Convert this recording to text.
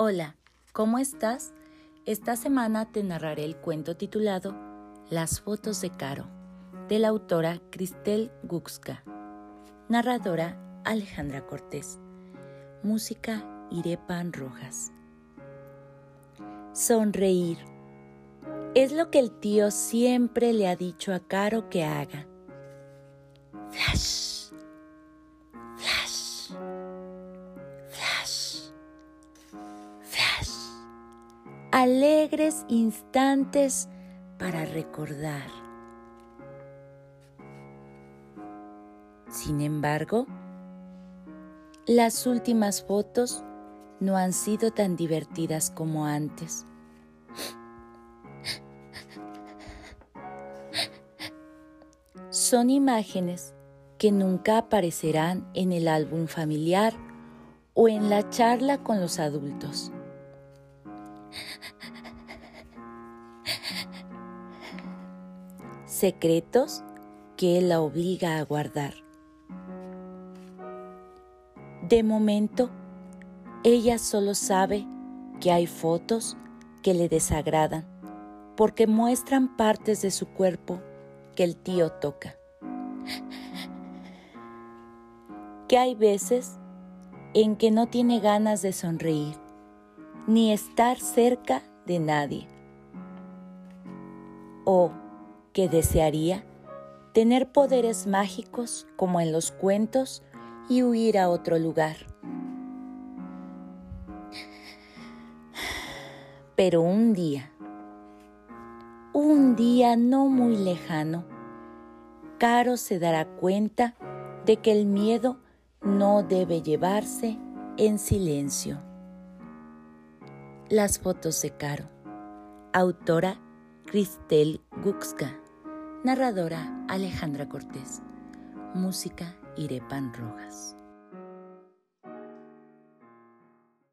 Hola, ¿cómo estás? Esta semana te narraré el cuento titulado Las fotos de Caro, de la autora Cristel Guxka, narradora Alejandra Cortés, música Irepan Rojas. Sonreír. Es lo que el tío siempre le ha dicho a Caro que haga. Flash. Alegres instantes para recordar. Sin embargo, las últimas fotos no han sido tan divertidas como antes. Son imágenes que nunca aparecerán en el álbum familiar o en la charla con los adultos. Secretos que la obliga a guardar. De momento, ella solo sabe que hay fotos que le desagradan porque muestran partes de su cuerpo que el tío toca. Que hay veces en que no tiene ganas de sonreír ni estar cerca de nadie. O que desearía tener poderes mágicos como en los cuentos y huir a otro lugar. Pero un día, un día no muy lejano, Caro se dará cuenta de que el miedo no debe llevarse en silencio. Las fotos de Caro. Autora Cristel Guxka. Narradora Alejandra Cortés. Música Irepan Rojas.